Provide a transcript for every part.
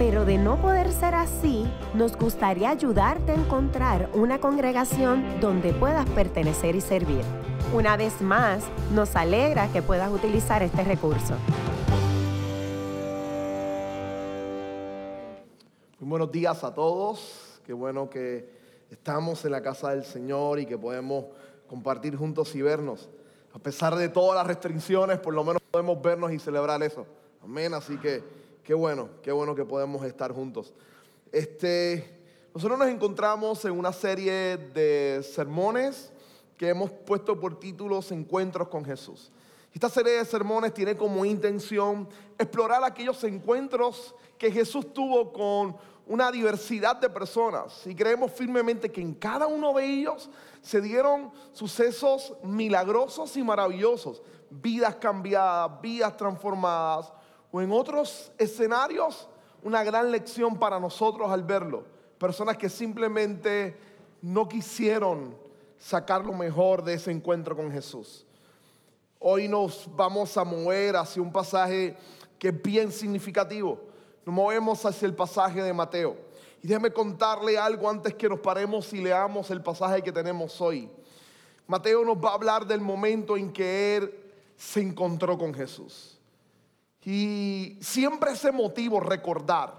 pero de no poder ser así, nos gustaría ayudarte a encontrar una congregación donde puedas pertenecer y servir. Una vez más, nos alegra que puedas utilizar este recurso. Muy buenos días a todos. Qué bueno que estamos en la casa del Señor y que podemos compartir juntos y vernos. A pesar de todas las restricciones, por lo menos podemos vernos y celebrar eso. Amén. Así que qué bueno, qué bueno que podemos estar juntos. Este, nosotros nos encontramos en una serie de sermones que hemos puesto por títulos Encuentros con Jesús. Esta serie de sermones tiene como intención explorar aquellos encuentros que Jesús tuvo con una diversidad de personas y creemos firmemente que en cada uno de ellos se dieron sucesos milagrosos y maravillosos, vidas cambiadas, vidas transformadas, o en otros escenarios una gran lección para nosotros al verlo. Personas que simplemente no quisieron sacar lo mejor de ese encuentro con Jesús. Hoy nos vamos a mover hacia un pasaje que es bien significativo nos movemos hacia el pasaje de Mateo. Y déjeme contarle algo antes que nos paremos y leamos el pasaje que tenemos hoy. Mateo nos va a hablar del momento en que él se encontró con Jesús. Y siempre ese motivo recordar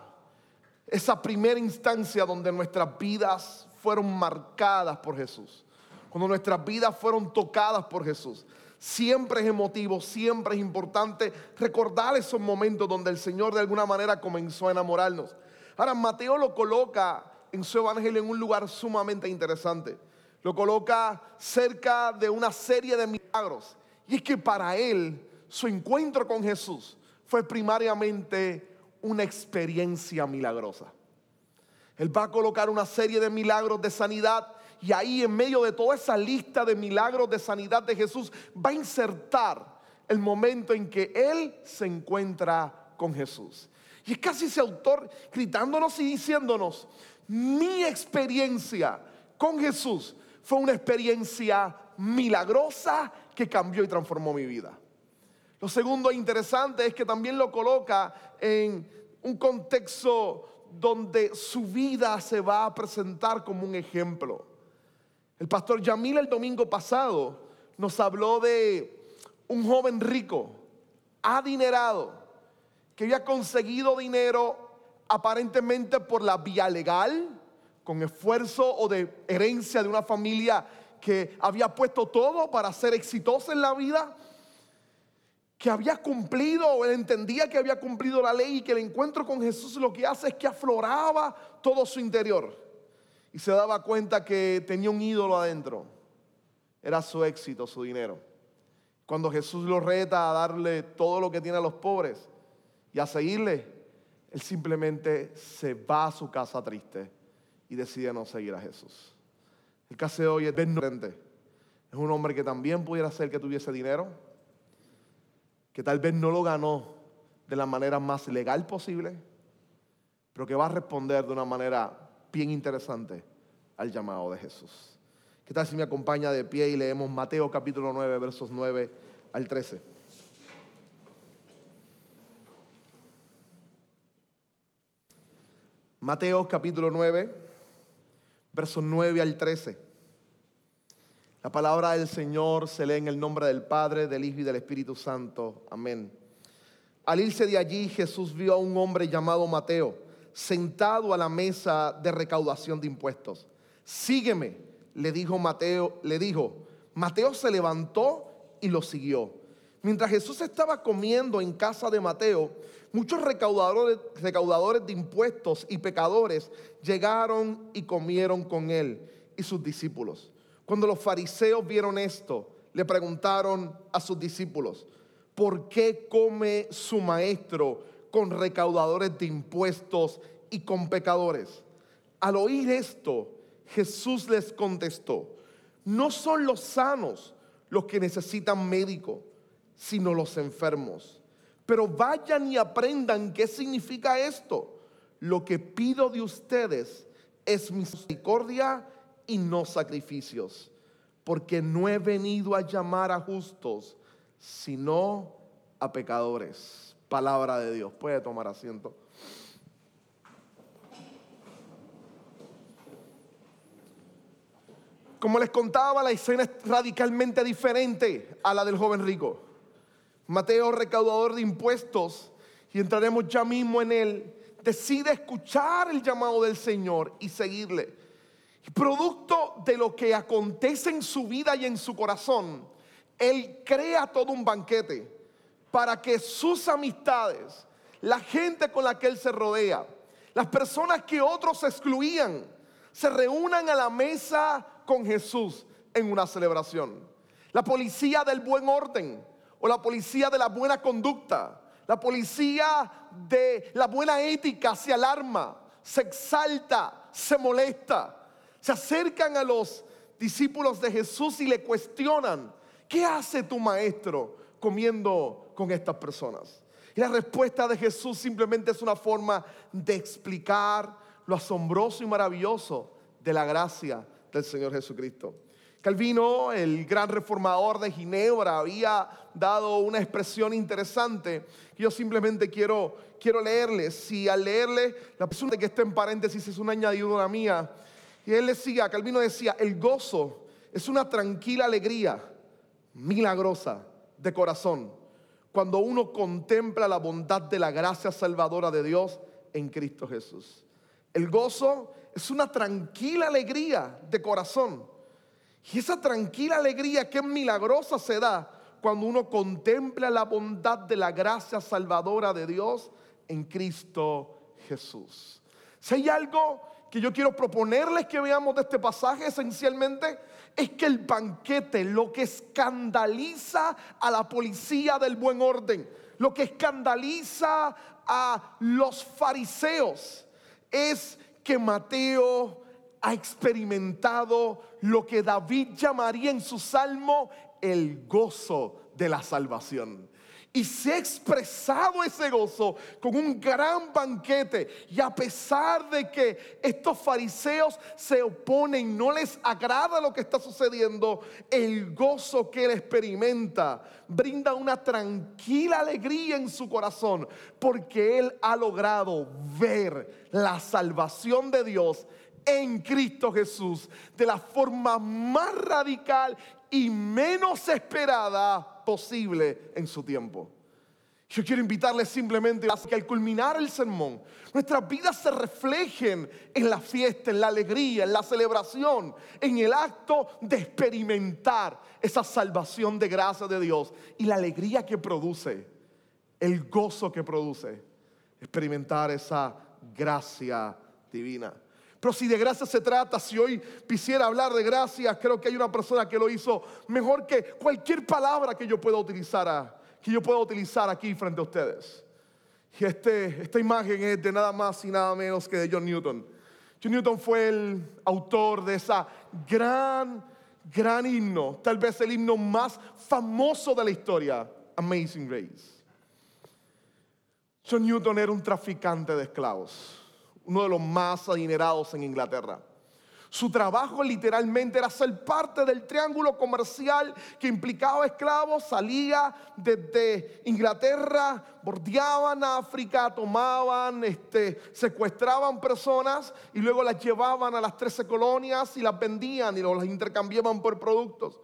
esa primera instancia donde nuestras vidas fueron marcadas por Jesús, cuando nuestras vidas fueron tocadas por Jesús. Siempre es emotivo, siempre es importante recordar esos momentos donde el Señor de alguna manera comenzó a enamorarnos. Ahora, Mateo lo coloca en su evangelio en un lugar sumamente interesante. Lo coloca cerca de una serie de milagros. Y es que para él, su encuentro con Jesús fue primariamente una experiencia milagrosa. Él va a colocar una serie de milagros de sanidad y ahí en medio de toda esa lista de milagros de sanidad de Jesús va a insertar el momento en que Él se encuentra con Jesús. Y es casi ese autor gritándonos y diciéndonos, mi experiencia con Jesús fue una experiencia milagrosa que cambió y transformó mi vida. Lo segundo interesante es que también lo coloca en un contexto donde su vida se va a presentar como un ejemplo. El pastor Yamil el domingo pasado nos habló de un joven rico, adinerado, que había conseguido dinero aparentemente por la vía legal, con esfuerzo o de herencia de una familia que había puesto todo para ser exitosa en la vida, que había cumplido, o él entendía que había cumplido la ley y que el encuentro con Jesús lo que hace es que afloraba todo su interior y se daba cuenta que tenía un ídolo adentro. Era su éxito, su dinero. Cuando Jesús lo reta a darle todo lo que tiene a los pobres y a seguirle, él simplemente se va a su casa triste y decide no seguir a Jesús. El caso de hoy es Es un hombre que también pudiera ser que tuviese dinero, que tal vez no lo ganó de la manera más legal posible, pero que va a responder de una manera bien interesante al llamado de Jesús. ¿Qué tal si me acompaña de pie y leemos Mateo capítulo 9, versos 9 al 13? Mateo capítulo 9, versos 9 al 13. La palabra del Señor se lee en el nombre del Padre, del Hijo y del Espíritu Santo. Amén. Al irse de allí, Jesús vio a un hombre llamado Mateo sentado a la mesa de recaudación de impuestos. Sígueme, le dijo Mateo, le dijo. Mateo se levantó y lo siguió. Mientras Jesús estaba comiendo en casa de Mateo, muchos recaudadores, recaudadores de impuestos y pecadores llegaron y comieron con él y sus discípulos. Cuando los fariseos vieron esto, le preguntaron a sus discípulos, ¿por qué come su maestro con recaudadores de impuestos y con pecadores. Al oír esto, Jesús les contestó, No son los sanos los que necesitan médico, sino los enfermos. Pero vayan y aprendan qué significa esto. Lo que pido de ustedes es misericordia y no sacrificios, porque no he venido a llamar a justos, sino a pecadores. Palabra de Dios. Puede tomar asiento. Como les contaba, la escena es radicalmente diferente a la del joven rico. Mateo, recaudador de impuestos, y entraremos ya mismo en él, decide escuchar el llamado del Señor y seguirle. Producto de lo que acontece en su vida y en su corazón, él crea todo un banquete para que sus amistades, la gente con la que él se rodea, las personas que otros excluían, se reúnan a la mesa con Jesús en una celebración. La policía del buen orden o la policía de la buena conducta, la policía de la buena ética se alarma, se exalta, se molesta. Se acercan a los discípulos de Jesús y le cuestionan, ¿qué hace tu maestro comiendo con estas personas? Y la respuesta de Jesús simplemente es una forma de explicar lo asombroso y maravilloso de la gracia del Señor Jesucristo. Calvino, el gran reformador de Ginebra, había dado una expresión interesante que yo simplemente quiero, quiero leerles. Y al leerle, la persona que está en paréntesis es una añadidura mía. Y él decía, Calvino decía, el gozo es una tranquila alegría milagrosa de corazón cuando uno contempla la bondad de la gracia salvadora de Dios en Cristo Jesús. El gozo es una tranquila alegría de corazón. Y esa tranquila alegría que es milagrosa se da cuando uno contempla la bondad de la gracia salvadora de Dios en Cristo Jesús. Si hay algo que yo quiero proponerles que veamos de este pasaje esencialmente, es que el banquete, lo que escandaliza a la policía del buen orden, lo que escandaliza a los fariseos, es que Mateo ha experimentado lo que David llamaría en su salmo el gozo de la salvación. Y se ha expresado ese gozo con un gran banquete. Y a pesar de que estos fariseos se oponen, no les agrada lo que está sucediendo, el gozo que él experimenta brinda una tranquila alegría en su corazón. Porque él ha logrado ver la salvación de Dios en Cristo Jesús de la forma más radical y menos esperada posible en su tiempo. Yo quiero invitarles simplemente a que al culminar el sermón, nuestras vidas se reflejen en la fiesta, en la alegría, en la celebración, en el acto de experimentar esa salvación de gracia de Dios y la alegría que produce, el gozo que produce, experimentar esa gracia divina. Pero si de gracia se trata, si hoy quisiera hablar de gracia, creo que hay una persona que lo hizo mejor que cualquier palabra que yo pueda utilizar, que yo pueda utilizar aquí frente a ustedes. Y este, esta imagen es de nada más y nada menos que de John Newton. John Newton fue el autor de esa gran, gran himno, tal vez el himno más famoso de la historia, Amazing Grace. John Newton era un traficante de esclavos uno de los más adinerados en Inglaterra. Su trabajo literalmente era ser parte del triángulo comercial que implicaba esclavos, salía desde Inglaterra, bordeaban África, tomaban, este, secuestraban personas y luego las llevaban a las 13 colonias y las vendían y las intercambiaban por productos.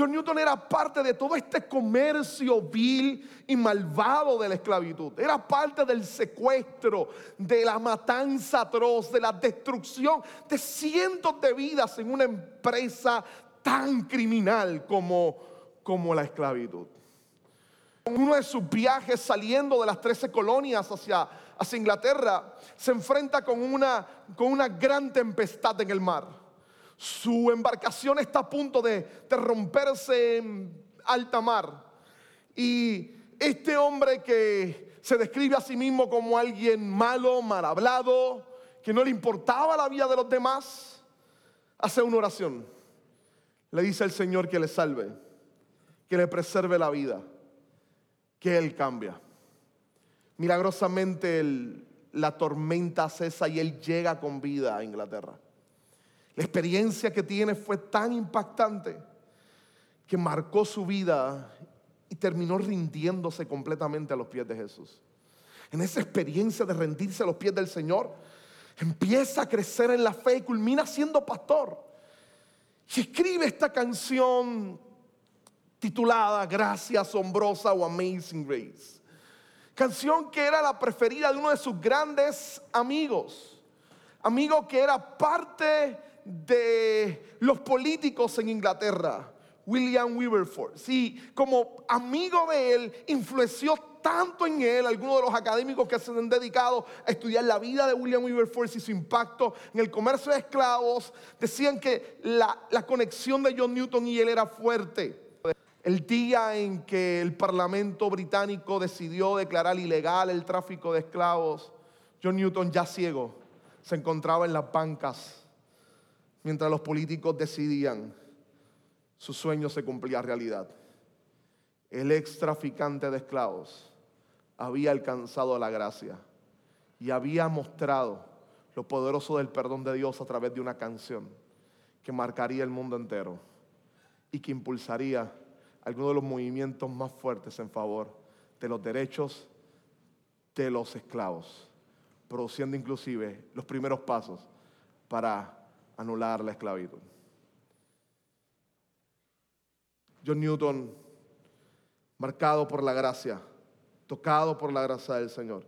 John Newton era parte de todo este comercio vil y malvado de la esclavitud. Era parte del secuestro, de la matanza atroz, de la destrucción de cientos de vidas en una empresa tan criminal como, como la esclavitud. En uno de sus viajes saliendo de las 13 colonias hacia, hacia Inglaterra, se enfrenta con una, con una gran tempestad en el mar su embarcación está a punto de, romperse en alta mar. Y este hombre que se describe a sí mismo como alguien malo, mal hablado, que no le importaba la vida de los demás, hace una oración. le dice al Señor que le salve, que le preserve la vida, que Él cambia. Milagrosamente la tormenta cesa y Él llega con vida a Inglaterra. La experiencia que tiene fue tan impactante que marcó su vida y terminó rindiéndose completamente a los pies de Jesús. En esa experiencia de rendirse a los pies del Señor, empieza a crecer en la fe y culmina siendo pastor. Y escribe esta canción titulada Gracia Asombrosa o Amazing Grace. Canción que era la preferida de uno de sus grandes amigos. Amigo que era parte de los políticos en Inglaterra. William Wilberforce. Y como amigo de él, influenció tanto en él, algunos de los académicos que se han dedicado a estudiar la vida de William Wilberforce y su impacto en el comercio de esclavos, decían que la, la conexión de John Newton y él era fuerte. El día en que el Parlamento británico decidió declarar ilegal el tráfico de esclavos, John Newton ya ciego se encontraba en las bancas mientras los políticos decidían su sueño se cumplía realidad. El ex traficante de esclavos había alcanzado la gracia y había mostrado lo poderoso del perdón de Dios a través de una canción que marcaría el mundo entero y que impulsaría algunos de los movimientos más fuertes en favor de los derechos de los esclavos, produciendo inclusive los primeros pasos para anular la esclavitud. John Newton, marcado por la gracia, tocado por la gracia del Señor,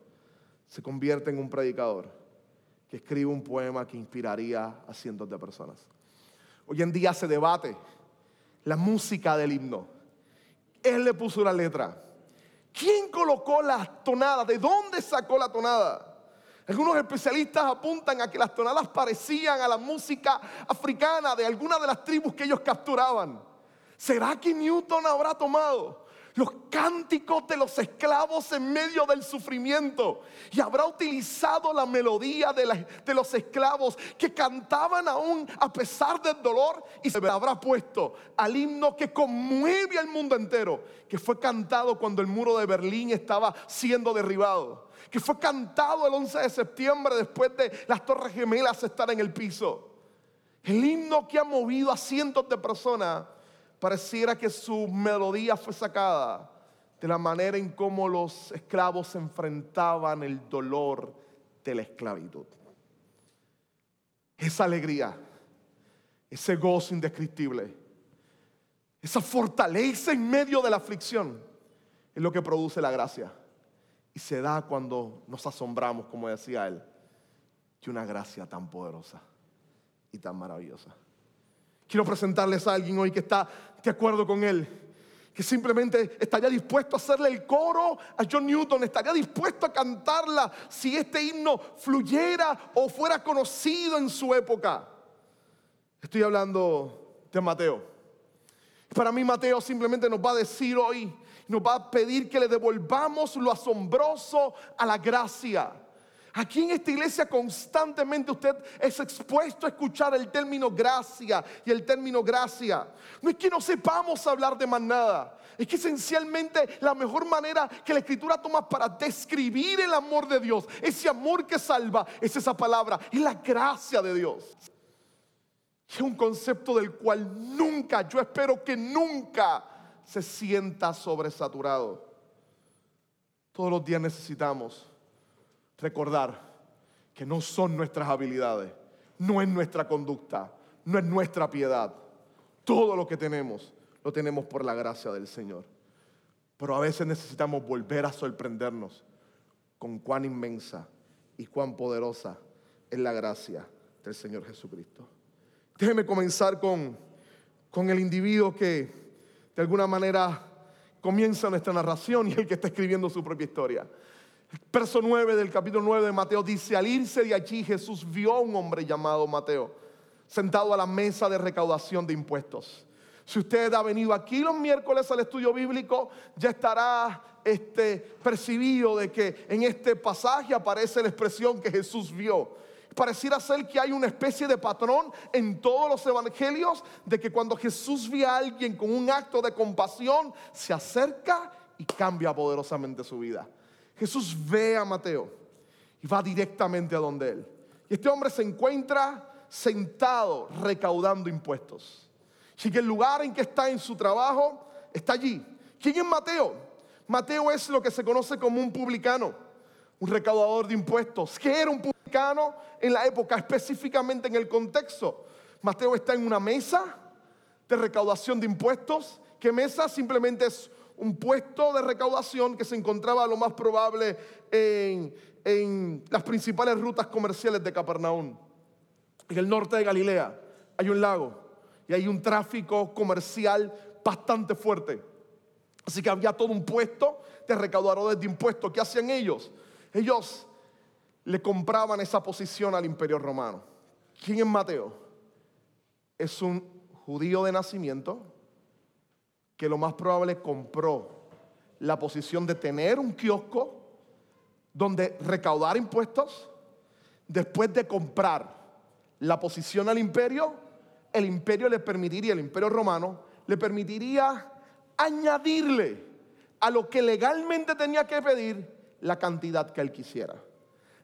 se convierte en un predicador que escribe un poema que inspiraría a cientos de personas. Hoy en día se debate la música del himno. Él le puso la letra. ¿Quién colocó la tonada? ¿De dónde sacó la tonada? Algunos especialistas apuntan a que las tonadas parecían a la música africana de alguna de las tribus que ellos capturaban. ¿Será que Newton habrá tomado los cánticos de los esclavos en medio del sufrimiento y habrá utilizado la melodía de, los esclavos que cantaban aún a pesar del dolor y se habrá puesto al himno que conmueve al mundo entero, que fue cantado cuando el muro de Berlín estaba siendo derribado, que fue cantado el 11 de septiembre después de las torres gemelas estar en el piso. El himno que ha movido a cientos de personas pareciera que su melodía fue sacada de la manera en cómo los esclavos enfrentaban el dolor de la esclavitud. Esa alegría, ese gozo indescriptible, esa fortaleza en medio de la aflicción es lo que produce la gracia. Y se da cuando nos asombramos, como decía él, de una gracia tan poderosa y tan maravillosa. Quiero presentarles a alguien hoy que está de acuerdo con él. Que simplemente estaría dispuesto a hacerle el coro a John Newton, estaría dispuesto a cantarla si este himno fluyera o fuera conocido en su época. Estoy hablando de Mateo. Para mí Mateo simplemente nos va a decir hoy, nos va a pedir que le devolvamos lo asombroso a la gracia. Aquí en esta iglesia constantemente usted es expuesto a escuchar el término gracia y el término gracia. No es que no sepamos hablar de más nada. Es que esencialmente la mejor manera que la escritura toma para describir el amor de Dios, ese amor que salva, es esa palabra, y la gracia de Dios. Es un concepto del cual nunca, yo espero que nunca se sienta sobresaturado. Todos los días necesitamos recordar que no son nuestras habilidades, no es nuestra conducta, no es nuestra piedad. Todo lo que tenemos lo tenemos por la gracia del Señor. Pero a veces necesitamos volver a sorprendernos con cuán inmensa y cuán poderosa es la gracia del Señor Jesucristo. Déjeme comenzar con, con el individuo que de alguna manera comienza nuestra narración y el que está escribiendo su propia historia. Verso 9 del capítulo 9 de Mateo dice, al irse de allí Jesús vio a un hombre llamado Mateo, sentado a la mesa de recaudación de impuestos. Si usted ha venido aquí los miércoles al estudio bíblico, ya estará este, percibido de que en este pasaje aparece la expresión que Jesús vio. Pareciera ser que hay una especie de patrón en todos los evangelios de que cuando Jesús ve a alguien con un acto de compasión, se acerca y cambia poderosamente su vida. Jesús ve a Mateo y va directamente a donde él. Y este hombre se encuentra sentado recaudando impuestos. Así que el lugar en que está en su trabajo está allí. ¿Quién es Mateo? Mateo es lo que se conoce como un publicano, un recaudador de impuestos. ¿Qué era un publicano en la época, específicamente en el contexto? Mateo está en una mesa de recaudación de impuestos. ¿Qué mesa? Simplemente es un puesto de recaudación que se encontraba lo más probable en, en las principales rutas comerciales de Capernaum. En el norte de Galilea hay un lago y hay un tráfico comercial bastante fuerte. Así que había todo un puesto de recaudadores de impuestos. ¿Qué hacían ellos? Ellos le compraban esa posición al imperio romano. ¿Quién es Mateo? Es un judío de nacimiento que lo más probable compró la posición de tener un kiosco donde recaudar impuestos, después de comprar la posición al imperio, el imperio le permitiría, el imperio romano, le permitiría añadirle a lo que legalmente tenía que pedir la cantidad que él quisiera.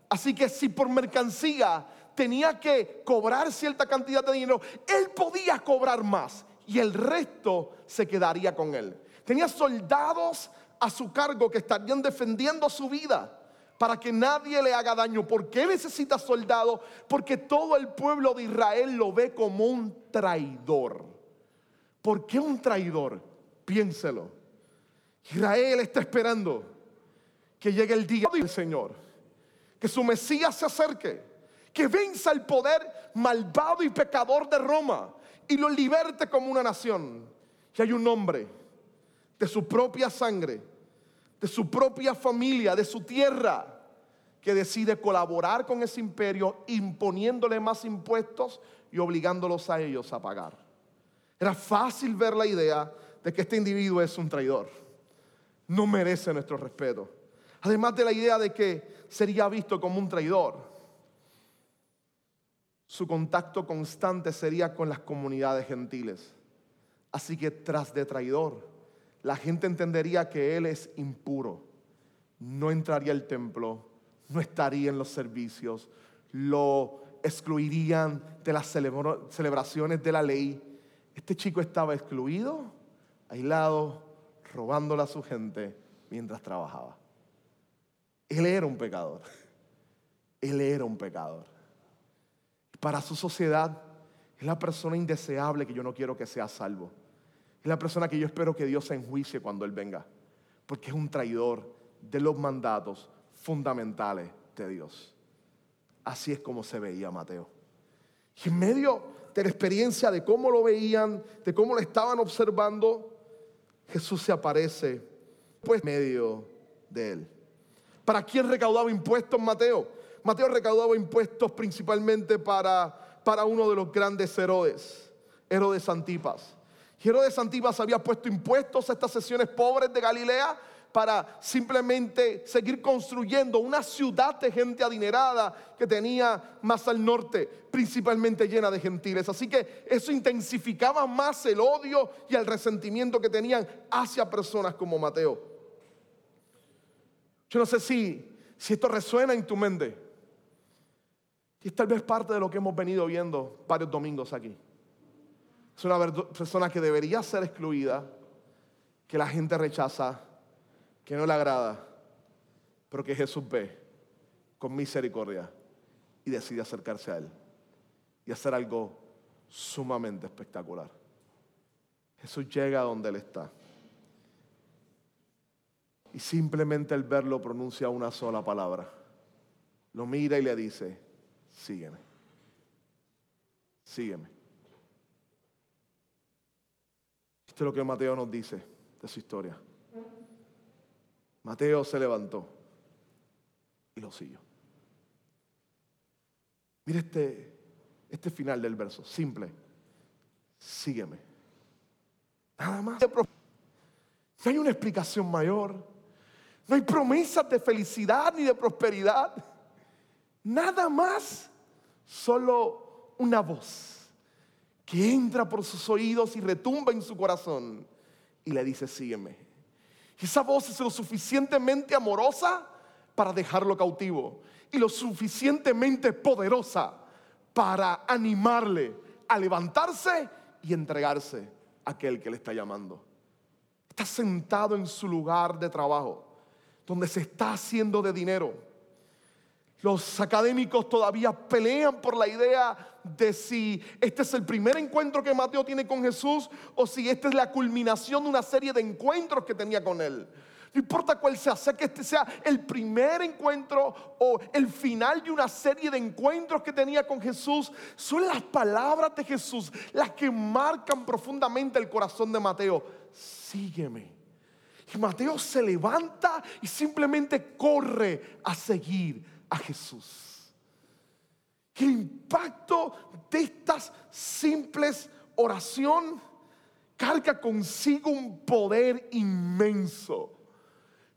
Así que si por mercancía tenía que cobrar cierta cantidad de dinero, él podía cobrar más y el resto se quedaría con él. Tenía soldados a su cargo que estarían defendiendo su vida para que nadie le haga daño. ¿Por qué necesita soldados? Porque todo el pueblo de Israel lo ve como un traidor. ¿Por qué un traidor? Piénselo. Israel está esperando que llegue el día del Señor, que su Mesías se acerque, que venza el poder malvado y pecador de Roma y lo liberte como una nación. Que hay un hombre de su propia sangre, de su propia familia, de su tierra, que decide colaborar con ese imperio imponiéndole más impuestos y obligándolos a ellos a pagar. Era fácil ver la idea de que este individuo es un traidor. No merece nuestro respeto. Además de la idea de que sería visto como un traidor, su contacto constante sería con las comunidades gentiles. Así que tras de traidor, la gente entendería que él es impuro. No entraría al templo, no estaría en los servicios, lo excluirían de las celebraciones de la ley. Este chico estaba excluido, aislado, robándole a su gente mientras trabajaba. Él era un pecador. Él era un pecador para su sociedad, es la persona indeseable que yo no quiero que sea salvo. Es la persona que yo espero que Dios enjuicie cuando Él venga. Porque es un traidor de los mandatos fundamentales de Dios. Así es como se veía Mateo. Y en medio de la experiencia de cómo lo veían, de cómo lo estaban observando, Jesús se aparece pues en medio de él. ¿Para quién recaudaba impuestos Mateo? Mateo recaudaba impuestos principalmente para, para uno de los grandes Herodes, Herodes Antipas. Herodes Antipas había puesto impuestos a estas sesiones pobres de Galilea para simplemente seguir construyendo una ciudad de gente adinerada que tenía más al norte, principalmente llena de gentiles. Así que eso intensificaba más el odio y el resentimiento que tenían hacia personas como Mateo. Yo no sé si, si esto resuena en tu mente. Y es tal vez parte de lo que hemos venido viendo varios domingos aquí. Es una persona que debería ser excluida, que la gente rechaza, que no le agrada, pero que Jesús ve con misericordia y decide acercarse a Él y hacer algo sumamente espectacular. Jesús llega a donde Él está. Y simplemente al verlo pronuncia una sola palabra. Lo mira y le dice, sígueme. Sígueme. Esto es lo que Mateo nos dice de su historia. Mateo se levantó y lo siguió. Mire este, este final del verso, simple. Sígueme. Nada más. No hay una explicación mayor. No hay promesas de felicidad ni de prosperidad. Nada más. solo una voz que entra por sus oídos y retumba en su corazón y le dice, sígueme. Y esa voz es lo suficientemente amorosa para dejarlo cautivo y lo suficientemente poderosa para animarle a levantarse y entregarse a aquel que le está llamando. Está sentado en su lugar de trabajo, donde se está haciendo de dinero los académicos todavía pelean por la idea de si este es el primer encuentro que Mateo tiene con Jesús o si esta es la culminación de una serie de encuentros que tenía con él. No importa cuál sea, sea que este sea el primer encuentro o el final de una serie de encuentros que tenía con Jesús, son las palabras de Jesús las que marcan profundamente el corazón de Mateo. Sígueme. Y Mateo se levanta y simplemente corre a seguir a Jesús. El impacto de estas simples oración carga consigo un poder inmenso.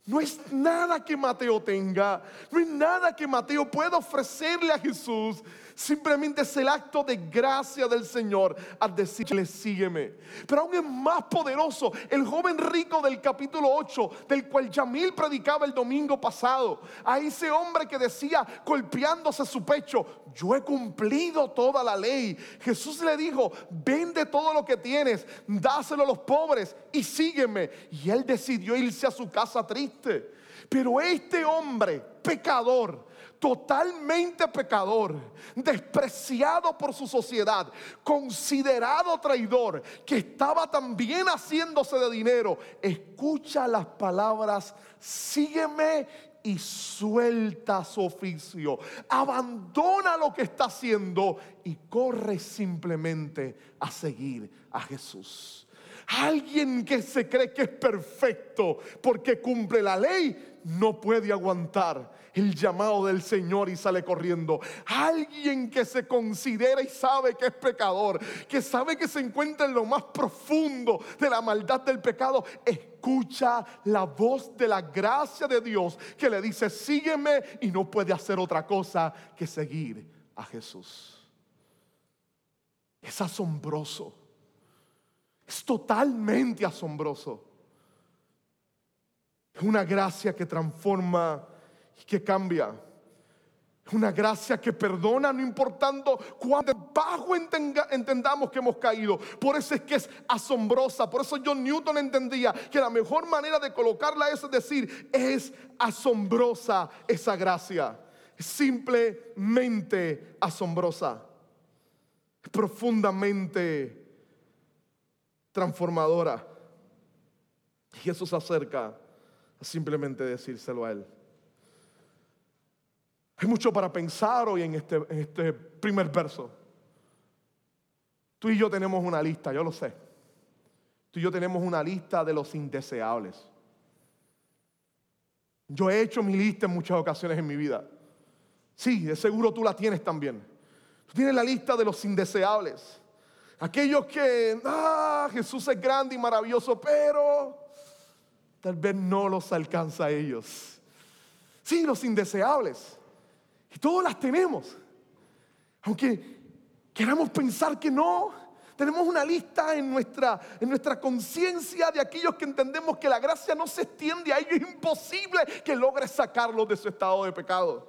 No es nada que Mateo tenga, no es nada que Mateo pueda ofrecerle a Jesús, Simplemente es el acto de gracia del Señor al decirle, sígueme. Pero aún es más poderoso el joven rico del capítulo 8, del cual Yamil predicaba el domingo pasado. A ese hombre que decía, golpeándose su pecho, yo he cumplido toda la ley. Jesús le dijo, vende todo lo que tienes, dáselo a los pobres y sígueme. Y él decidió irse a su casa triste. Pero este hombre, pecador, totalmente pecador, despreciado por su sociedad, considerado traidor, que estaba también haciéndose de dinero, escucha las palabras, sígueme y suelta su oficio, abandona lo que está haciendo y corre simplemente a seguir a Jesús. Alguien que se cree que es perfecto porque cumple la ley no puede aguantar el llamado del Señor y sale corriendo. Alguien que se considera y sabe que es pecador, que sabe que se encuentra en lo más profundo de la maldad del pecado, escucha la voz de la gracia de Dios que le dice, sígueme y no puede hacer otra cosa que seguir a Jesús. Es asombroso. Es totalmente asombroso. Es una gracia que transforma que cambia. Una gracia que perdona, no importando cuán bajo entendamos que hemos caído. Por eso es que es asombrosa. Por eso John Newton entendía que la mejor manera de colocarla es decir, es asombrosa esa gracia. Simplemente asombrosa. Profundamente transformadora. Y eso se acerca a simplemente decírselo a Él. Hay mucho para pensar hoy en este, en este primer verso. Tú y yo tenemos una lista, yo lo sé. Tú y yo tenemos una lista de los indeseables. Yo he hecho mi lista en muchas ocasiones en mi vida. Sí, de seguro tú la tienes también. Tú tienes la lista de los indeseables. Aquellos que, ah, Jesús es grande y maravilloso, pero tal vez no los alcanza a ellos. Sí, los indeseables. Y todos las tenemos. Aunque queramos pensar que no, tenemos una lista en nuestra, en nuestra conciencia de aquellos que entendemos que la gracia no se extiende a ellos. Es imposible que logre sacarlos de su estado de pecado.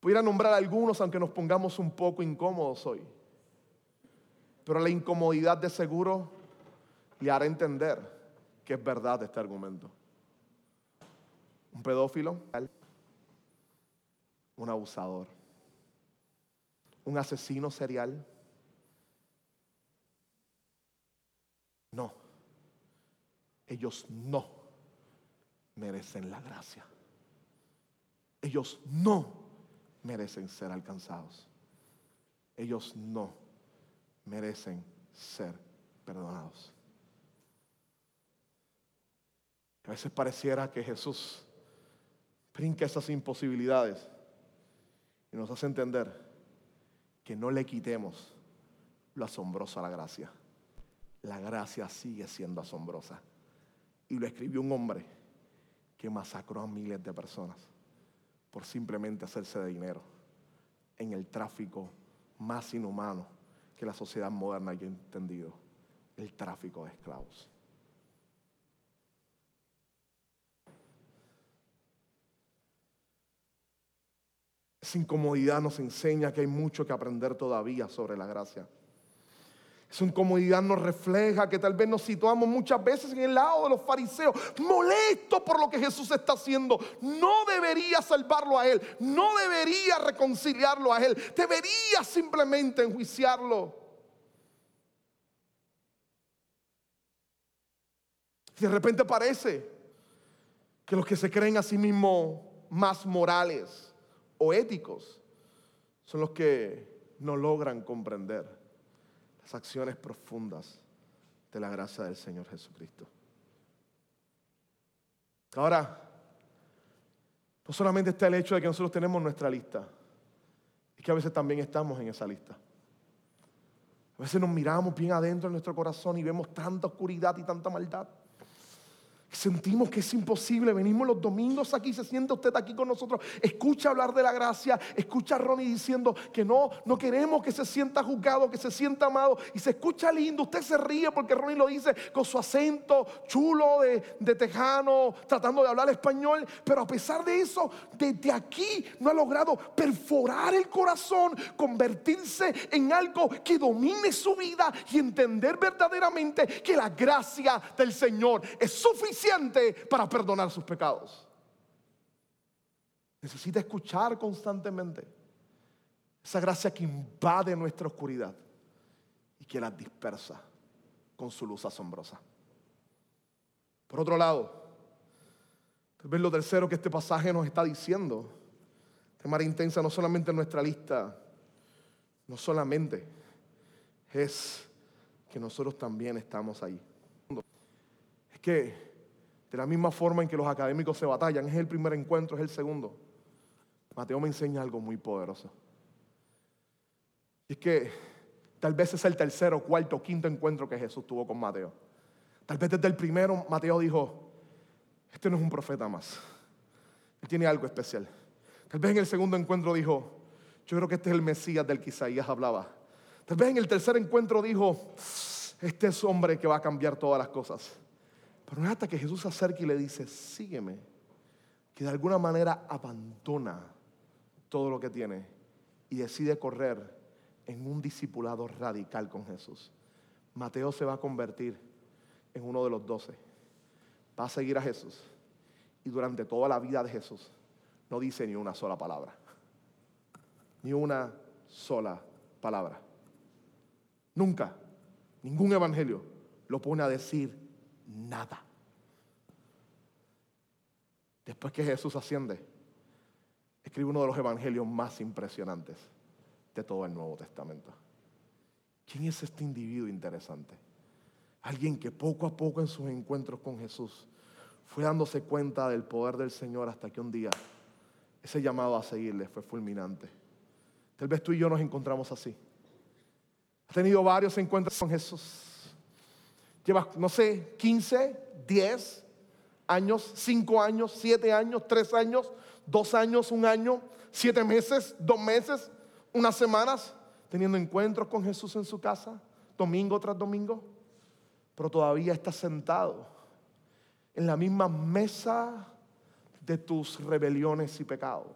Pudiera nombrar algunos aunque nos pongamos un poco incómodos hoy. Pero la incomodidad de seguro le hará entender que es verdad este argumento. Un pedófilo, un abusador, un asesino serial. No, ellos no merecen la gracia. Ellos no merecen ser alcanzados. Ellos no merecen ser perdonados. A veces pareciera que Jesús brinca esas imposibilidades y nos hace entender que no le quitemos lo asombroso a la gracia. La gracia sigue siendo asombrosa. Y lo escribió un hombre que masacró a miles de personas por simplemente hacerse de dinero en el tráfico más inhumano que la sociedad moderna haya entendido, el tráfico de esclavos. Esa incomodidad nos enseña que hay mucho que aprender todavía sobre la gracia. Esa incomodidad nos refleja que tal vez nos situamos muchas veces en el lado de los fariseos, molestos por lo que Jesús está haciendo. No debería salvarlo a Él, no debería reconciliarlo a Él, debería simplemente enjuiciarlo. Y de repente parece que los que se creen a sí mismos más morales o éticos son los que no logran comprender las acciones profundas de la gracia del Señor Jesucristo. Ahora, no solamente está el hecho de que nosotros tenemos nuestra lista, es que a veces también estamos en esa lista. A veces nos miramos bien adentro de nuestro corazón y vemos tanta oscuridad y tanta maldad. Sentimos que es imposible. Venimos los domingos aquí, se siente usted aquí con nosotros. Escucha hablar de la gracia. Escucha a Ronnie diciendo que no, no queremos que se sienta juzgado, que se sienta amado. Y se escucha lindo. Usted se ríe porque Ronnie lo dice con su acento chulo de, de tejano, tratando de hablar español. Pero a pesar de eso, desde aquí no ha logrado perforar el corazón, convertirse en algo que domine su vida y entender verdaderamente que la gracia del Señor es suficiente para perdonar sus pecados. Necesita escuchar constantemente esa gracia que invade nuestra oscuridad y que la dispersa con su luz asombrosa. Por otro lado, tal vez lo tercero que este pasaje nos está diciendo, de manera intensa, no solamente en nuestra lista, no solamente es que nosotros también estamos ahí. Es que de la misma forma en que los académicos se batallan, es el primer encuentro, es el segundo. Mateo me enseña algo muy poderoso. Y es que tal vez es el tercero, cuarto, quinto encuentro que Jesús tuvo con Mateo. Tal vez desde el primero Mateo dijo, este no es un profeta más. Él tiene algo especial. Tal vez en el segundo encuentro dijo, yo creo que este es el Mesías del que Isaías hablaba. Tal vez en el tercer encuentro dijo, este es hombre que va a cambiar todas las cosas. Pero no es hasta que Jesús se acerca y le dice, sígueme, que de alguna manera abandona todo lo que tiene y decide correr en un discipulado radical con Jesús. Mateo se va a convertir en uno de los doce. Va a seguir a Jesús. Y durante toda la vida de Jesús no dice ni una sola palabra. Ni una sola palabra. Nunca, ningún evangelio lo pone a decir nada. Después que Jesús asciende, escribe uno de los evangelios más impresionantes de todo el Nuevo Testamento. ¿Quién es este individuo interesante? Alguien que poco a poco en sus encuentros con Jesús fue dándose cuenta del poder del Señor hasta que un día ese llamado a seguirle fue fulminante. Tal vez tú y yo nos encontramos así. Has tenido varios encuentros con Jesús Llevas, no sé, 15, 10 años, 5 años, 7 años, 3 años, 2 años, 1 año, 7 meses, 2 meses, unas semanas, teniendo encuentros con Jesús en su casa, domingo tras domingo, pero todavía estás sentado en la misma mesa de tus rebeliones y pecados.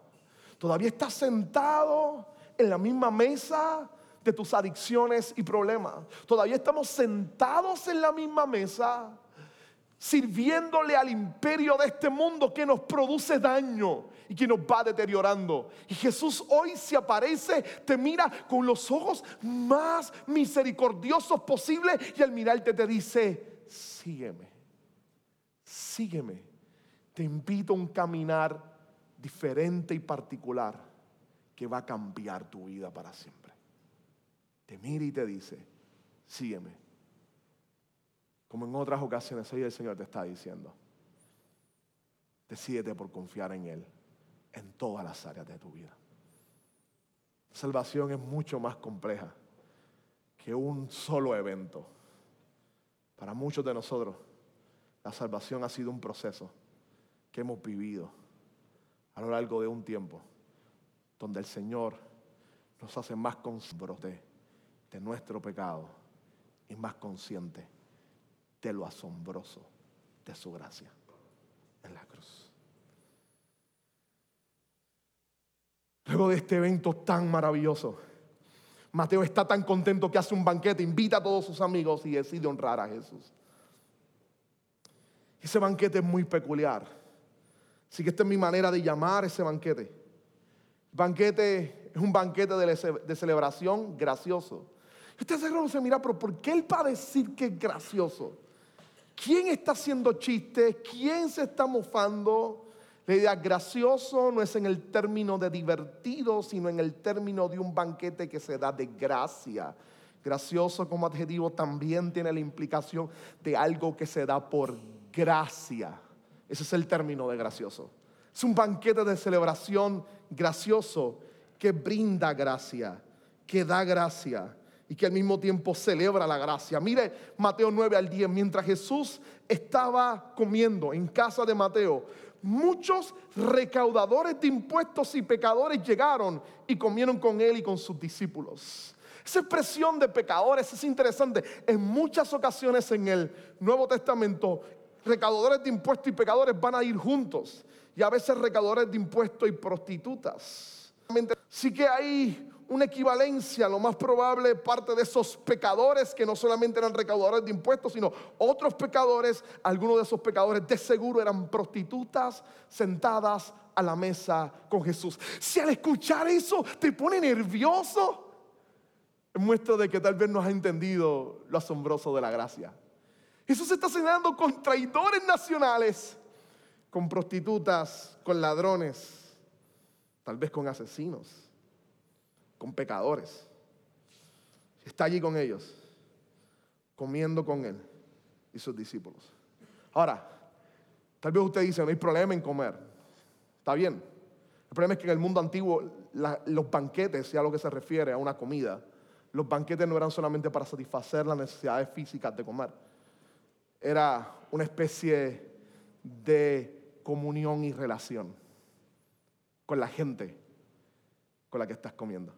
Todavía estás sentado en la misma mesa de tus adicciones y problemas. Todavía estamos sentados en la misma mesa, sirviéndole al imperio de este mundo que nos produce daño y que nos va deteriorando. Y Jesús hoy se aparece, te mira con los ojos más misericordiosos posibles y al mirarte te dice, sígueme, sígueme. Te invito a un caminar diferente y particular que va a cambiar tu vida para siempre te mira y te dice, sígueme. Como en otras ocasiones hoy el Señor te está diciendo, decídete por confiar en Él en todas las áreas de tu vida. salvación es mucho más compleja que un solo evento. Para muchos de nosotros, la salvación ha sido un proceso que hemos vivido a lo largo de un tiempo donde el Señor nos hace más conscientes de nuestro pecado y más conscientes de lo asombroso de su gracia en la cruz. Luego de este evento tan maravilloso, Mateo está tan contento que hace un banquete, invita a todos sus amigos y decide honrar a Jesús. Ese banquete es muy peculiar. Así que esta es mi manera de llamar ese banquete. Banquete es un banquete de, celebración gracioso. Usted se mira, pero ¿por qué él va a decir que es gracioso? ¿Quién está haciendo chistes? ¿Quién se está mofando? La idea gracioso no es en el término de divertido, sino en el término de un banquete que se da de gracia. Gracioso como adjetivo también tiene la implicación de algo que se da por gracia. Ese es el término de gracioso. Es un banquete de celebración gracioso que brinda gracia, que da gracia y que al mismo tiempo celebra la gracia. Mire Mateo 9 al 10, mientras Jesús estaba comiendo en casa de Mateo, muchos recaudadores de impuestos y pecadores llegaron y comieron con él y con sus discípulos. Esa expresión de pecadores es interesante. En muchas ocasiones en el Nuevo Testamento, recaudadores de impuestos y pecadores van a ir juntos. Y a veces recaudadores de impuestos y prostitutas. Sí que hay una equivalencia, lo más probable, parte de esos pecadores que no solamente eran recaudadores de impuestos, sino otros pecadores, algunos de esos pecadores de seguro eran prostitutas sentadas a la mesa con Jesús. Si al escuchar eso te pone nervioso, es muestra de que tal vez no has entendido lo asombroso de la gracia. Jesús está cenando con traidores nacionales, con prostitutas, con ladrones, tal vez con asesinos con pecadores. Está allí con ellos, comiendo con él y sus discípulos. Ahora, tal vez usted dice, no hay problema en comer. Está bien. El problema es que en el mundo antiguo los banquetes, ya a lo que se refiere a una comida, los banquetes no eran solamente para satisfacer las necesidades físicas de comer. Era una especie de comunión y relación con la gente con la que estás comiendo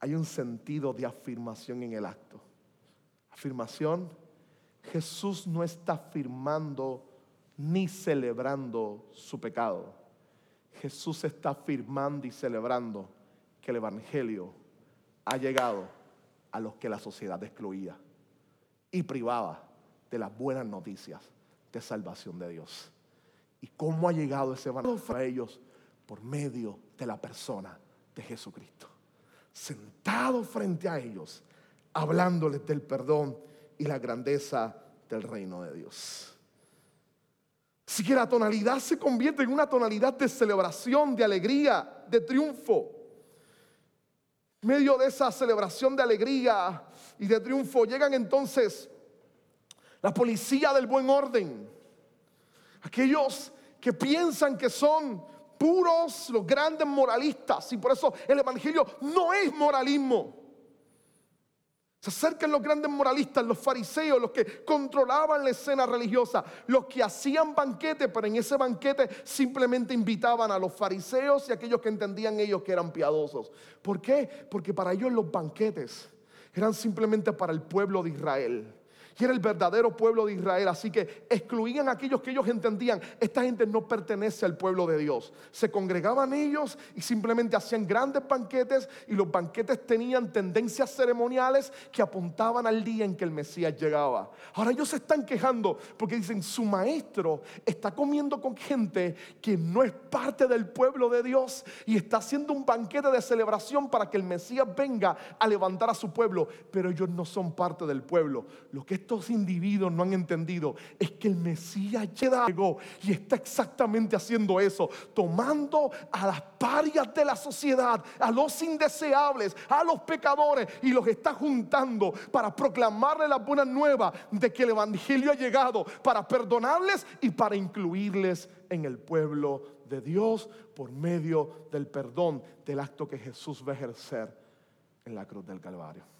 hay un sentido de afirmación en el acto. Afirmación, Jesús no está afirmando ni celebrando su pecado. Jesús está afirmando y celebrando que el Evangelio ha llegado a los que la sociedad excluía y privaba de las buenas noticias de salvación de Dios. ¿Y cómo ha llegado ese Evangelio a ellos? Por medio de la persona de Jesucristo sentado frente a ellos, hablándoles del perdón y la grandeza del reino de Dios. Así que la tonalidad se convierte en una tonalidad de celebración, de alegría, de triunfo. En medio de esa celebración de alegría y de triunfo llegan entonces la policía del buen orden. Aquellos que piensan que son puros, los grandes moralistas. Y por eso el Evangelio no es moralismo. Se acercan los grandes moralistas, los fariseos, los que controlaban la escena religiosa, los que hacían banquete, pero en ese banquete simplemente invitaban a los fariseos y a aquellos que entendían ellos que eran piadosos. ¿Por qué? Porque para ellos los banquetes eran simplemente para el pueblo de Israel y era el verdadero pueblo de Israel. Así que excluían a aquellos que ellos entendían, esta gente no pertenece al pueblo de Dios. Se congregaban ellos y simplemente hacían grandes banquetes y los banquetes tenían tendencias ceremoniales que apuntaban al día en que el Mesías llegaba. Ahora ellos se están quejando porque dicen, su maestro está comiendo con gente que no es parte del pueblo de Dios y está haciendo un banquete de celebración para que el Mesías venga a levantar a su pueblo, pero ellos no son parte del pueblo. Lo que estos individuos no han entendido es que el Mesías llegó y está exactamente haciendo eso, tomando a las parias de la sociedad, a los indeseables, a los pecadores y los está juntando para proclamarle la buena nueva de que el Evangelio ha llegado para perdonarles y para incluirles en el pueblo de Dios por medio del perdón del acto que Jesús va a ejercer en la cruz del Calvario.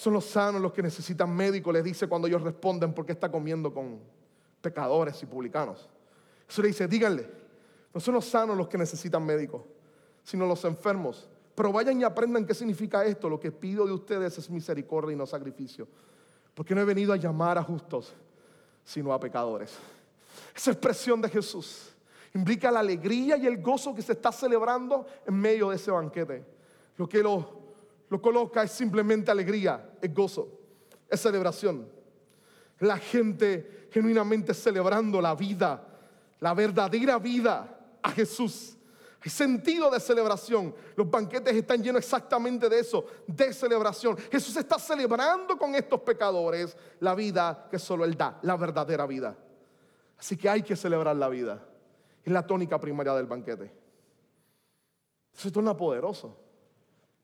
Son los sanos los que necesitan médico, les dice cuando ellos responden porque está comiendo con pecadores y publicanos. Jesús le dice, díganle, no son los sanos los que necesitan médicos, sino los enfermos. Pero vayan y aprendan qué significa esto. Lo que pido de ustedes es misericordia y no sacrificio. Porque no he venido a llamar a justos, sino a pecadores. Esa expresión de Jesús implica la alegría y el gozo que se está celebrando en medio de ese banquete. Lo que lo, lo coloca es simplemente alegría, es gozo, es celebración. La gente genuinamente celebrando la vida, la verdadera vida a Jesús. Hay sentido de celebración. Los banquetes están llenos exactamente de eso, de celebración. Jesús está celebrando con estos pecadores la vida que solo Él da, la verdadera vida. Así que hay que celebrar la vida. Es la tónica primaria del banquete. Es torna poderoso.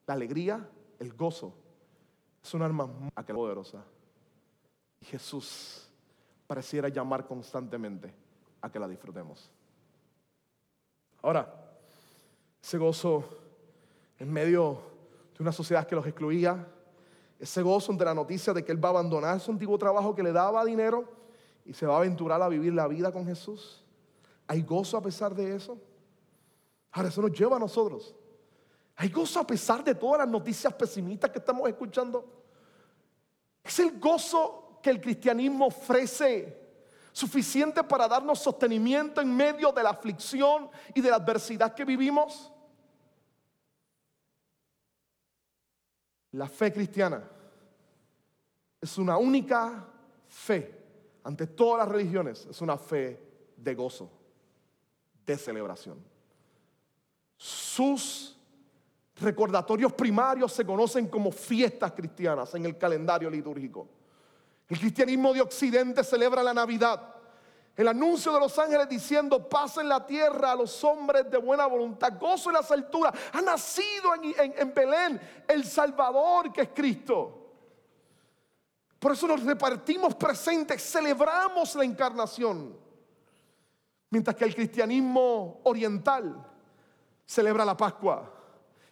La alegría, el gozo, es un arma poderosa. Y Jesús pareciera llamar constantemente a que la disfrutemos. Ahora, ese gozo en medio de una sociedad que los excluía, ese gozo ante la noticia de que Él va a abandonar su antiguo trabajo que le daba dinero y se va a aventurar a vivir la vida con Jesús. ¿Hay gozo a pesar de eso? Ahora, eso nos lleva a nosotros. ¿Hay gozo a pesar de todas las noticias pesimistas que estamos escuchando? Es el gozo que el cristianismo ofrece suficiente para darnos sostenimiento en medio de la aflicción y de la adversidad que vivimos? La fe cristiana es una única fe ante todas las religiones, es una fe de gozo, de celebración. Sus recordatorios primarios se conocen como fiestas cristianas en el calendario litúrgico. El cristianismo de Occidente celebra la Navidad. El anuncio de los ángeles diciendo paz en la tierra a los hombres de buena voluntad, gozo en las alturas. Ha nacido en, Belén el Salvador que es Cristo. Por eso nos repartimos presentes, celebramos la encarnación. Mientras que el cristianismo oriental celebra la Pascua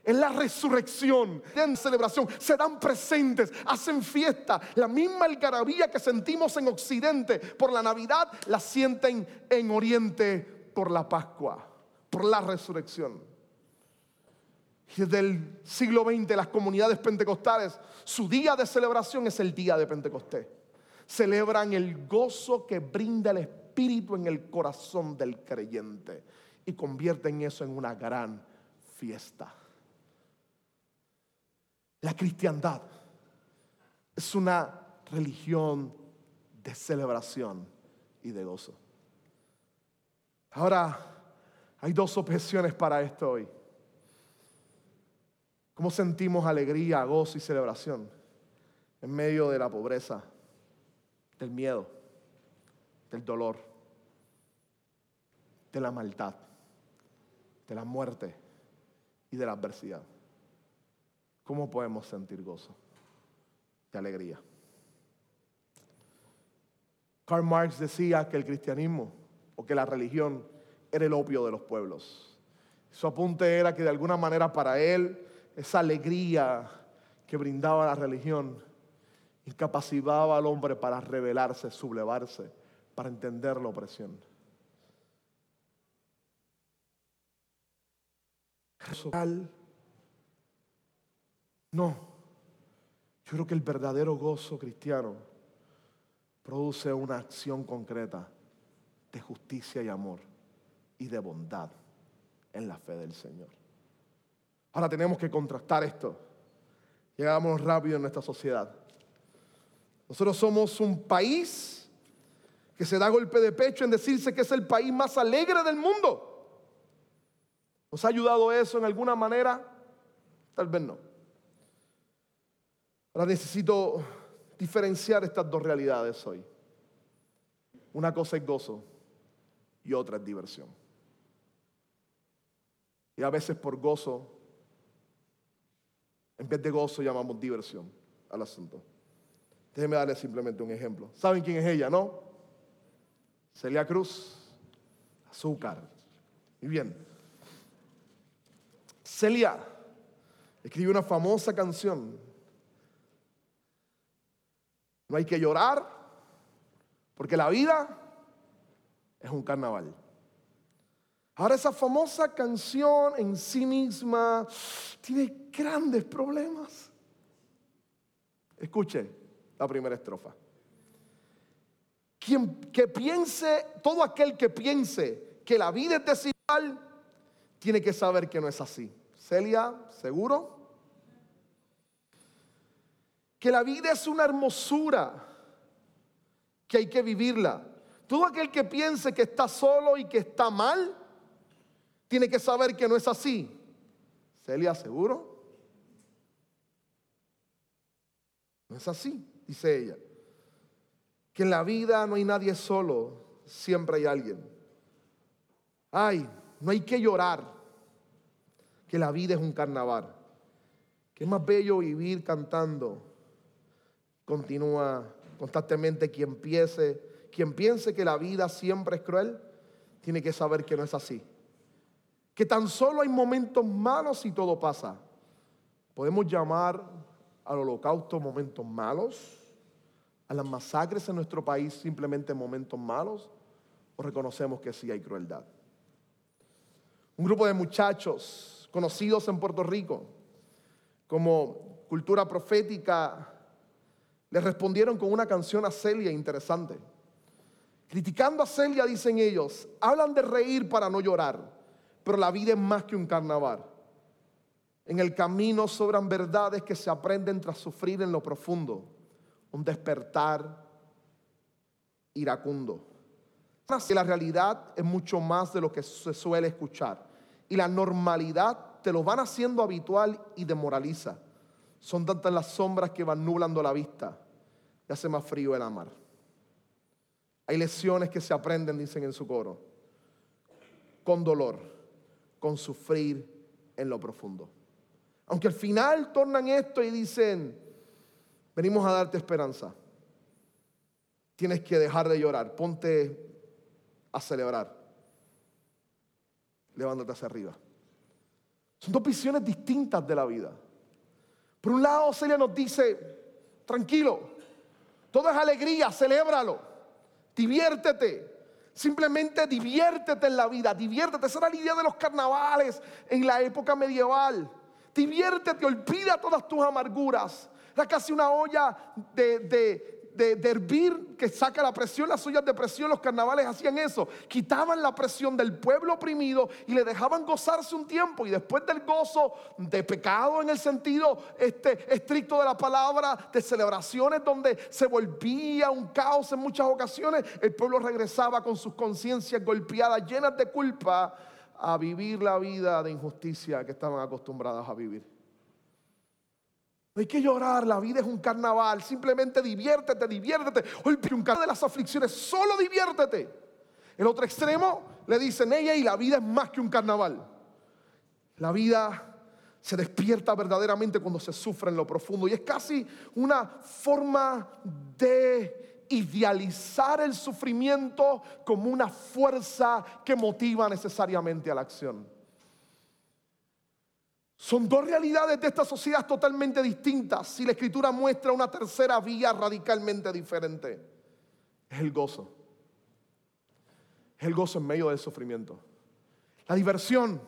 en la resurrección, en celebración, se dan presentes, hacen fiesta. La misma algarabía que sentimos en Occidente por la Navidad, la sienten en Oriente por la Pascua, por la resurrección. Y desde el siglo XX las comunidades pentecostales, su día de celebración es el día de Pentecostés. Celebran el gozo que brinda el Espíritu en el corazón del creyente y convierten eso en una gran fiesta. La cristiandad es una religión de celebración y de gozo. Ahora, hay dos objeciones para esto hoy. ¿Cómo sentimos alegría, gozo y celebración en medio de la pobreza, del miedo, del dolor, de la maldad, de la muerte y de la adversidad? ¿Cómo podemos sentir gozo y alegría? Karl Marx decía que el cristianismo o que la religión era el opio de los pueblos. Su apunte era que de alguna manera para él esa alegría que brindaba la religión incapacitaba al hombre para rebelarse, sublevarse, para entender la opresión. No, yo creo que el verdadero gozo cristiano produce una acción concreta de justicia y amor y de bondad en la fe del Señor. Ahora tenemos que contrastar esto. Llegamos rápido en nuestra sociedad. Nosotros somos un país que se da golpe de pecho en decirse que es el país más alegre del mundo. ¿Nos ha ayudado eso en alguna manera? Tal vez no. Ahora necesito diferenciar estas dos realidades hoy. Una cosa es gozo y otra es diversión. Y a veces por gozo, en vez de gozo llamamos diversión al asunto. Déjenme darle simplemente un ejemplo. ¿Saben quién es ella, no? Celia Cruz, azúcar. Muy bien. Celia escribió una famosa canción hay que llorar porque la vida es un carnaval. Ahora esa famosa canción en sí misma tiene grandes problemas. Escuche la primera estrofa. Quien que piense, todo aquel que piense que la vida es desigual, tiene que saber que no es así. Celia, ¿seguro? Que la vida es una hermosura, que hay que vivirla. Todo aquel que piense que está solo y que está mal, tiene que saber que no es así. Celia, ¿seguro? No es así, dice ella. Que en la vida no hay nadie solo, siempre hay alguien. Ay, no hay que llorar, que la vida es un carnaval. Que es más bello vivir cantando. Continúa constantemente quien piense, quien piense que la vida siempre es cruel, tiene que saber que no es así. Que tan solo hay momentos malos y todo pasa. Podemos llamar al holocausto momentos malos, a las masacres en nuestro país simplemente momentos malos, o reconocemos que sí hay crueldad. Un grupo de muchachos conocidos en Puerto Rico como cultura profética le respondieron con una canción a Celia interesante. Criticando a Celia, dicen ellos, hablan de reír para no llorar, pero la vida es más que un carnaval. En el camino sobran verdades que se aprenden tras sufrir en lo profundo, un despertar iracundo. La realidad es mucho más de lo que se suele escuchar. Y la normalidad te lo van haciendo habitual y demoraliza. Son tantas las sombras que van nublando la vista y hace más frío el amar. Hay lecciones que se aprenden, dicen en su coro, con dolor, con sufrir en lo profundo. Aunque al final tornan esto y dicen, venimos a darte esperanza. Tienes que dejar de llorar, ponte a celebrar. Levántate hacia arriba. Son dos visiones distintas de la vida. Por un lado, Celia nos dice, tranquilo, todo es alegría, celébralo, diviértete. Simplemente diviértete en la vida, diviértete. Esa era la idea de los carnavales en la época medieval. Diviértete, olvida todas tus amarguras. Era casi una olla de, de, hervir que saca la presión, las ollas de presión, los carnavales hacían eso. Quitaban la presión del pueblo oprimido y le dejaban gozarse un tiempo. Y después del gozo de pecado en el sentido este, estricto de la palabra, de celebraciones donde se volvía un caos en muchas ocasiones, el pueblo regresaba con sus conciencias golpeadas, llenas de culpa a vivir la vida de injusticia que estaban acostumbradas a vivir. No hay que llorar, la vida es un carnaval, simplemente diviértete, diviértete. Hoy un de las aflicciones, solo diviértete. El otro extremo le dicen ella y la vida es más que un carnaval. La vida se despierta verdaderamente cuando se sufre en lo profundo y es casi una forma de idealizar el sufrimiento como una fuerza que motiva necesariamente a la acción. Son dos realidades de esta sociedad totalmente distintas y la escritura muestra una tercera vía radicalmente diferente. Es el gozo. Es el gozo en medio del sufrimiento. La diversión.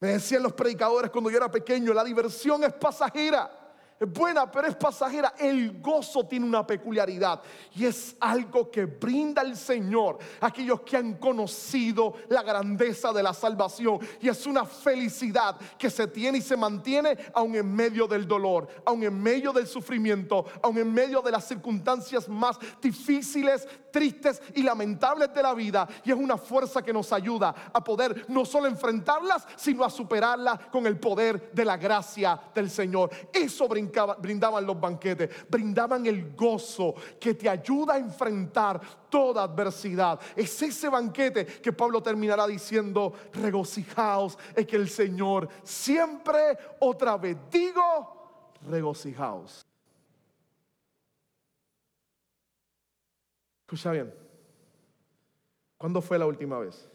Me decían los predicadores cuando yo era pequeño, la diversión es pasajera es buena, pero es pasajera. El gozo tiene una peculiaridad y es algo que brinda el Señor a aquellos que han conocido la grandeza de la salvación. Y es una felicidad que se tiene y se mantiene aun en medio del dolor, aun en medio del sufrimiento, aun en medio de las circunstancias más difíciles, tristes y lamentables de la vida. Y es una fuerza que nos ayuda a poder no solo enfrentarlas, sino a superarlas con el poder de la gracia del Señor. Eso brinda brindaban los banquetes, brindaban el gozo que te ayuda a enfrentar toda adversidad. Es ese banquete que Pablo terminará diciendo, regocijaos, es que el Señor siempre, otra vez digo, regocijaos. Escucha bien, ¿cuándo fue la última vez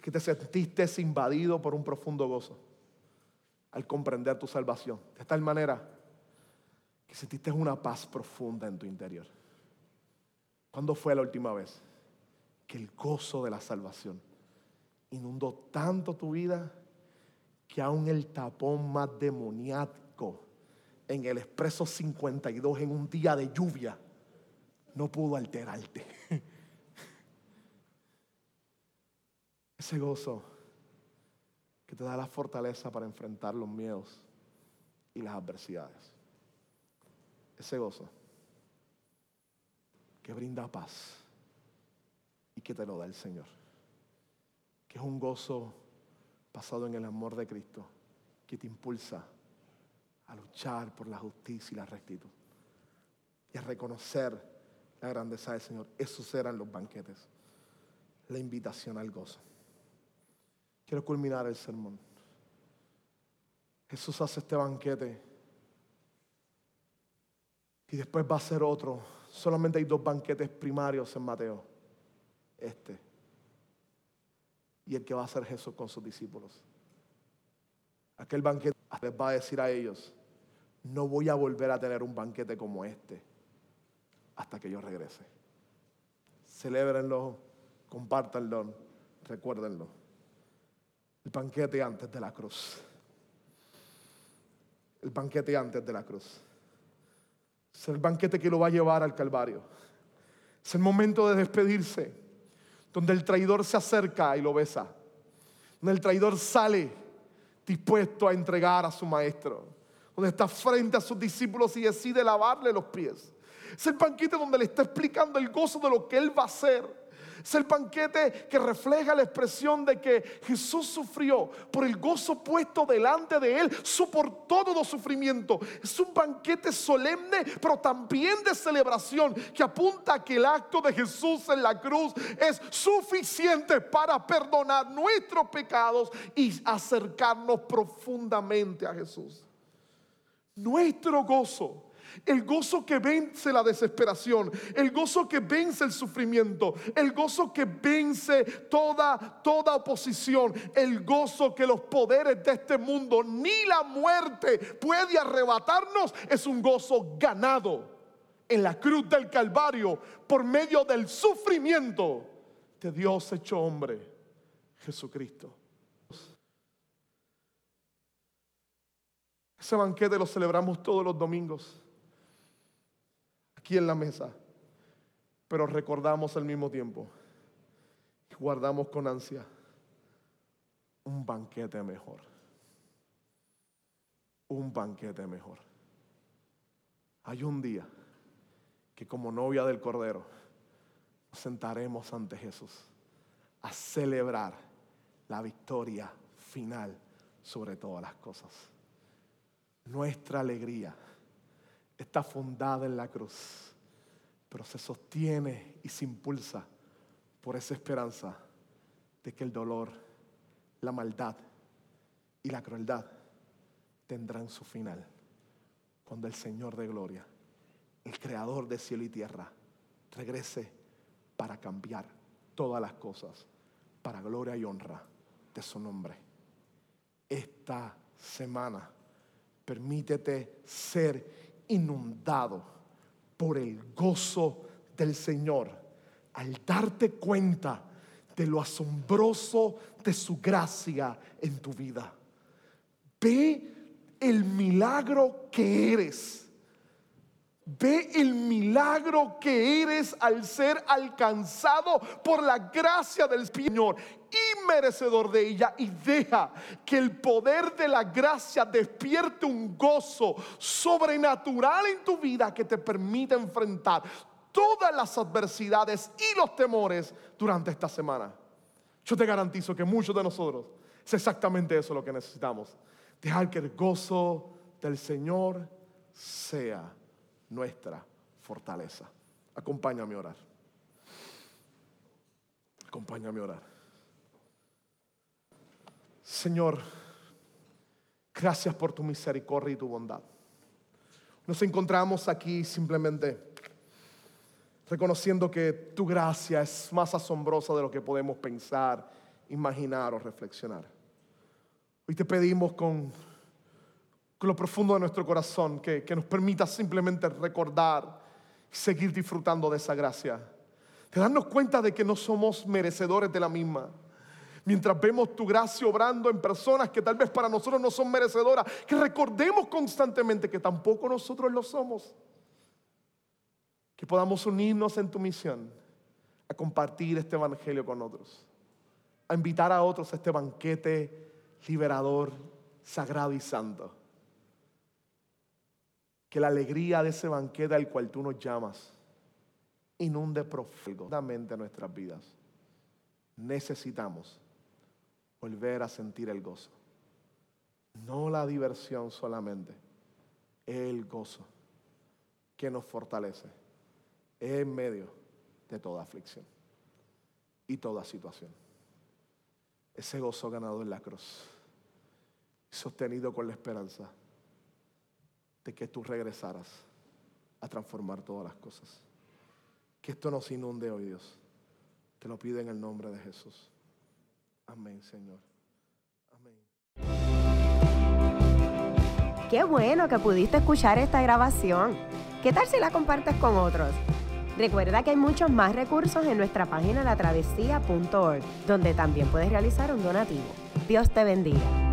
que te sentiste invadido por un profundo gozo? al comprender tu salvación. De tal manera que sentiste una paz profunda en tu interior. ¿Cuándo fue la última vez que el gozo de la salvación inundó tanto tu vida que aún el tapón más demoníaco en el expreso 52 en un día de lluvia no pudo alterarte. Ese gozo que te da la fortaleza para enfrentar los miedos y las adversidades. Ese gozo que brinda paz y que te lo da el Señor. Que es un gozo basado en el amor de Cristo que te impulsa a luchar por la justicia y la rectitud y a reconocer la grandeza del Señor. Esos eran los banquetes, la invitación al gozo. Quiero culminar el sermón. Jesús hace este banquete y después va a ser otro. Solamente hay dos banquetes primarios en Mateo. Este y el que va a ser Jesús con sus discípulos. Aquel banquete les va a decir a ellos, no voy a volver a tener un banquete como este hasta que yo regrese. Celébrenlo, compártanlo, recuérdenlo. El banquete antes de la cruz. El banquete antes de la cruz. Es el banquete que lo va a llevar al Calvario. Es el momento de despedirse, donde el traidor se acerca y lo besa. Donde el traidor sale dispuesto a entregar a su maestro. Donde está frente a sus discípulos y decide lavarle los pies. Es el banquete donde le está explicando el gozo de lo que él va a hacer. Es el banquete que refleja la expresión de que Jesús sufrió por el gozo puesto delante de él, soportó todo sufrimiento. Es un banquete solemne, pero también de celebración, que apunta a que el acto de Jesús en la cruz es suficiente para perdonar nuestros pecados y acercarnos profundamente a Jesús. Nuestro gozo el gozo que vence la desesperación, el gozo que vence el sufrimiento, el gozo que vence toda toda oposición, el gozo que los poderes de este mundo ni la muerte puede arrebatarnos, es un gozo ganado en la cruz del Calvario por medio del sufrimiento de Dios hecho hombre, Jesucristo. Ese banquete lo celebramos todos los domingos aquí en la mesa, pero recordamos al mismo tiempo y guardamos con ansia un banquete mejor. Un banquete mejor. Hay un día que como novia del Cordero nos sentaremos ante Jesús a celebrar la victoria final sobre todas las cosas. Nuestra alegría está fundada en la cruz, pero se sostiene y se impulsa por esa esperanza de que el dolor, la maldad y la crueldad tendrán su final cuando el Señor de gloria, el creador de cielo y tierra, regrese para cambiar todas las cosas para gloria y honra de su nombre. Esta semana permítete ser inundado por el gozo del Señor al darte cuenta de lo asombroso de su gracia en tu vida. Ve el milagro que eres. Ve el milagro que eres al ser alcanzado por la gracia del Señor y merecedor de ella y deja que el poder de la gracia despierte un gozo sobrenatural en tu vida que te permita enfrentar todas las adversidades y los temores durante esta semana. Yo te garantizo que muchos de nosotros es exactamente eso lo que necesitamos. Dejar que el gozo del Señor sea nuestra fortaleza. Acompáñame a orar. Acompáñame a orar. Señor, gracias por tu misericordia y tu bondad. Nos encontramos aquí simplemente reconociendo que tu gracia es más asombrosa de lo que podemos pensar, imaginar o reflexionar. Hoy te pedimos con, lo profundo de nuestro corazón que, que nos permita simplemente recordar y seguir disfrutando de esa gracia de darnos cuenta de que no somos merecedores de la misma. Mientras vemos tu gracia obrando en personas que tal vez para nosotros no son merecedoras, que recordemos constantemente que tampoco nosotros lo somos. Que podamos unirnos en tu misión a compartir este evangelio con otros, a invitar a otros a este banquete liberador, sagrado y santo. Que la alegría de ese banquete al cual tú nos llamas inunde profundamente nuestras vidas. Necesitamos volver a sentir el gozo. No la diversión solamente, el gozo que nos fortalece en medio de toda aflicción y toda situación. Ese gozo ganado en la cruz, sostenido con la esperanza de que tú regresaras a transformar todas las cosas. Que esto nos inunde hoy, Dios. Te lo pido en el nombre de Jesús. Amén, Señor. Amén. Qué bueno que pudiste escuchar esta grabación. ¿Qué tal si la compartes con otros? Recuerda que hay muchos más recursos en nuestra página latravesía.org, donde también puedes realizar un donativo. Dios te bendiga.